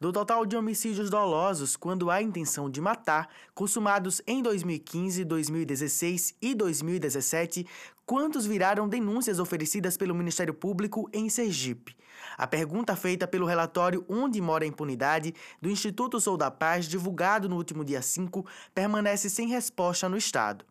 Do total de homicídios dolosos quando há intenção de matar, consumados em 2015, 2016 e 2017, quantos viraram denúncias oferecidas pelo Ministério Público em Sergipe? A pergunta feita pelo relatório Onde Mora a Impunidade do Instituto Sou da Paz, divulgado no último dia 5, permanece sem resposta no Estado.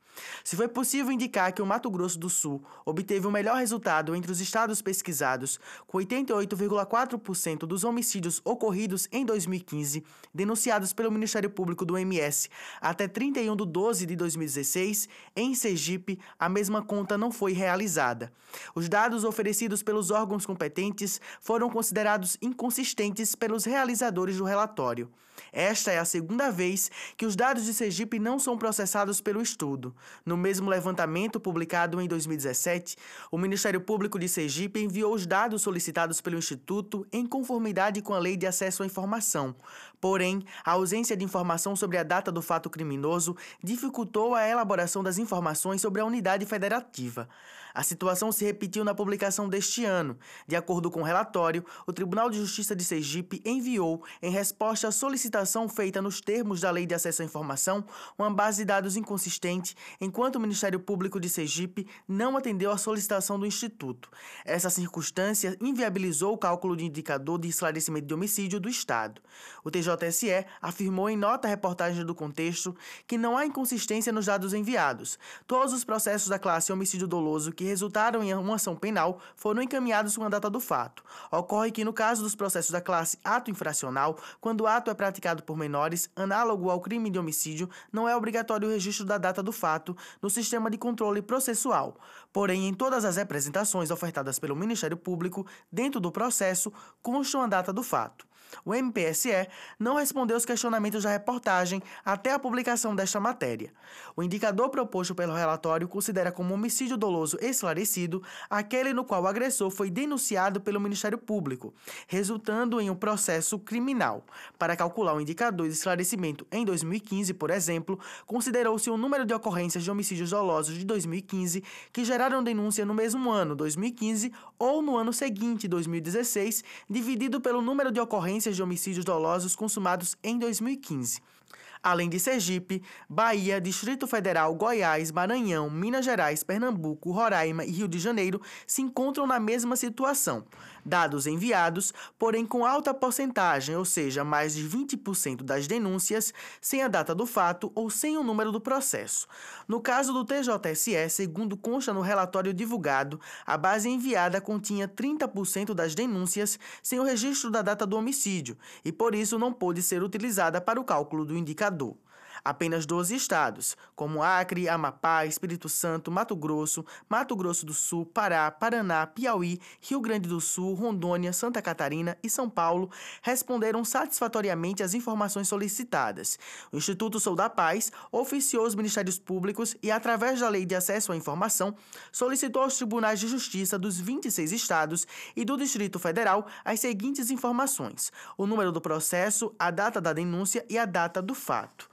Se foi possível indicar que o Mato Grosso do Sul obteve o melhor resultado entre os estados pesquisados, com 88,4% dos homicídios ocorridos em 2015 denunciados pelo Ministério Público do MS até 31 de 12 de 2016, em Sergipe, a mesma conta não foi realizada. Os dados oferecidos pelos órgãos competentes foram considerados inconsistentes pelos realizadores do relatório. Esta é a segunda vez que os dados de Sergipe não são processados pelo estudo. No mesmo levantamento publicado em 2017, o Ministério Público de Sergipe enviou os dados solicitados pelo Instituto em conformidade com a Lei de Acesso à Informação. Porém, a ausência de informação sobre a data do fato criminoso dificultou a elaboração das informações sobre a unidade federativa. A situação se repetiu na publicação deste ano. De acordo com o relatório, o Tribunal de Justiça de Sergipe enviou, em resposta à solicitação feita nos termos da Lei de Acesso à Informação, uma base de dados inconsistente enquanto o Ministério Público de Sergipe não atendeu à solicitação do Instituto. Essa circunstância inviabilizou o cálculo de indicador de esclarecimento de homicídio do Estado. O TJSE afirmou em nota à reportagem do contexto que não há inconsistência nos dados enviados. Todos os processos da classe homicídio doloso que resultaram em uma ação penal foram encaminhados com a data do fato. Ocorre que, no caso dos processos da classe ato infracional, quando o ato é praticado por menores, análogo ao crime de homicídio, não é obrigatório o registro da data do fato fato no sistema de controle processual. Porém, em todas as representações ofertadas pelo Ministério Público, dentro do processo, constam a data do fato. O MPSE não respondeu os questionamentos da reportagem até a publicação desta matéria. O indicador proposto pelo relatório considera como homicídio doloso esclarecido aquele no qual o agressor foi denunciado pelo Ministério Público, resultando em um processo criminal. Para calcular o indicador de esclarecimento em 2015, por exemplo, considerou-se o número de ocorrências de homicídios dolosos de 2015 que geraram denúncia no mesmo ano, 2015, ou no ano seguinte, 2016, dividido pelo número de ocorrências ocorrências de homicídios dolosos consumados em 2015 além de Sergipe, Bahia, Distrito Federal, Goiás, Maranhão, Minas Gerais, Pernambuco, Roraima e Rio de Janeiro se encontram na mesma situação. Dados enviados, porém com alta porcentagem, ou seja, mais de 20% das denúncias, sem a data do fato ou sem o número do processo. No caso do TJSE, segundo consta no relatório divulgado, a base enviada continha 30% das denúncias sem o registro da data do homicídio e por isso não pôde ser utilizada para o cálculo do indicador indicador. Apenas 12 estados, como Acre, Amapá, Espírito Santo, Mato Grosso, Mato Grosso do Sul, Pará, Paraná, Piauí, Rio Grande do Sul, Rondônia, Santa Catarina e São Paulo, responderam satisfatoriamente às informações solicitadas. O Instituto Sou da Paz oficiou os Ministérios Públicos e, através da Lei de Acesso à Informação, solicitou aos tribunais de justiça dos 26 estados e do Distrito Federal as seguintes informações: o número do processo, a data da denúncia e a data do fato.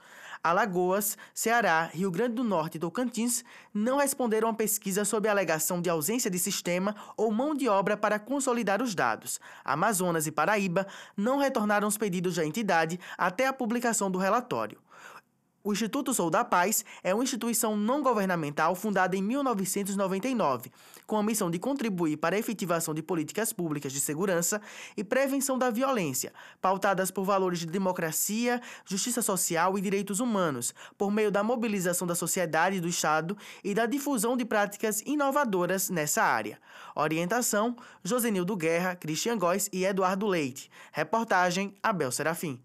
Alagoas, Ceará, Rio Grande do Norte e Tocantins não responderam à pesquisa sob a alegação de ausência de sistema ou mão de obra para consolidar os dados. Amazonas e Paraíba não retornaram os pedidos da entidade até a publicação do relatório. O Instituto Sou da Paz é uma instituição não governamental fundada em 1999, com a missão de contribuir para a efetivação de políticas públicas de segurança e prevenção da violência, pautadas por valores de democracia, justiça social e direitos humanos, por meio da mobilização da sociedade e do Estado e da difusão de práticas inovadoras nessa área. Orientação: Josenildo Guerra, Cristian Góes e Eduardo Leite. Reportagem: Abel Serafim.